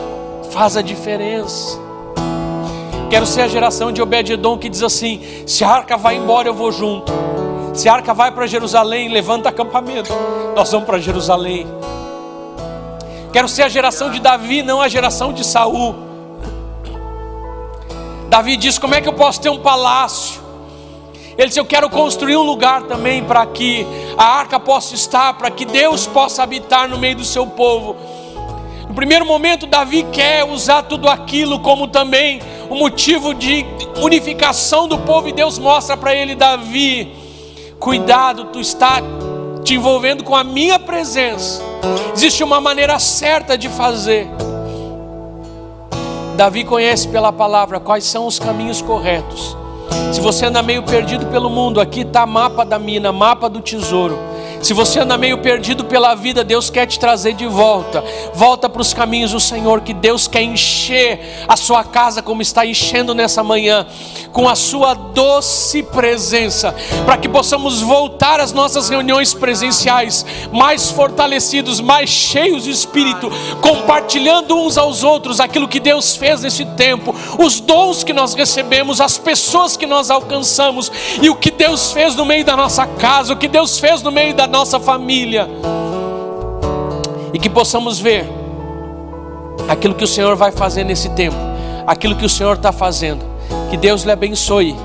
faz a diferença. Quero ser a geração de Obed-edom que diz assim: se a arca vai embora, eu vou junto. Se a arca vai para Jerusalém, levanta acampamento. Nós vamos para Jerusalém. Quero ser a geração de Davi, não a geração de Saul. Davi diz: Como é que eu posso ter um palácio? Ele disse: Eu quero construir um lugar também para que a arca possa estar, para que Deus possa habitar no meio do seu povo. No primeiro momento, Davi quer usar tudo aquilo como também o motivo de unificação do povo, e Deus mostra para ele, Davi, cuidado, tu está te envolvendo com a minha presença. Existe uma maneira certa de fazer. Davi conhece pela palavra quais são os caminhos corretos. Se você anda meio perdido pelo mundo, aqui está mapa da mina, mapa do tesouro. Se você anda meio perdido pela vida, Deus quer te trazer de volta. Volta para os caminhos do Senhor, que Deus quer encher a sua casa como está enchendo nessa manhã, com a sua doce presença, para que possamos voltar às nossas reuniões presenciais mais fortalecidos, mais cheios de espírito, compartilhando uns aos outros aquilo que Deus fez nesse tempo, os dons que nós recebemos, as pessoas que nós alcançamos e o que Deus fez no meio da nossa casa, o que Deus fez no meio nossa família. E que possamos ver aquilo que o Senhor vai fazer nesse tempo, aquilo que o Senhor está fazendo. Que Deus lhe abençoe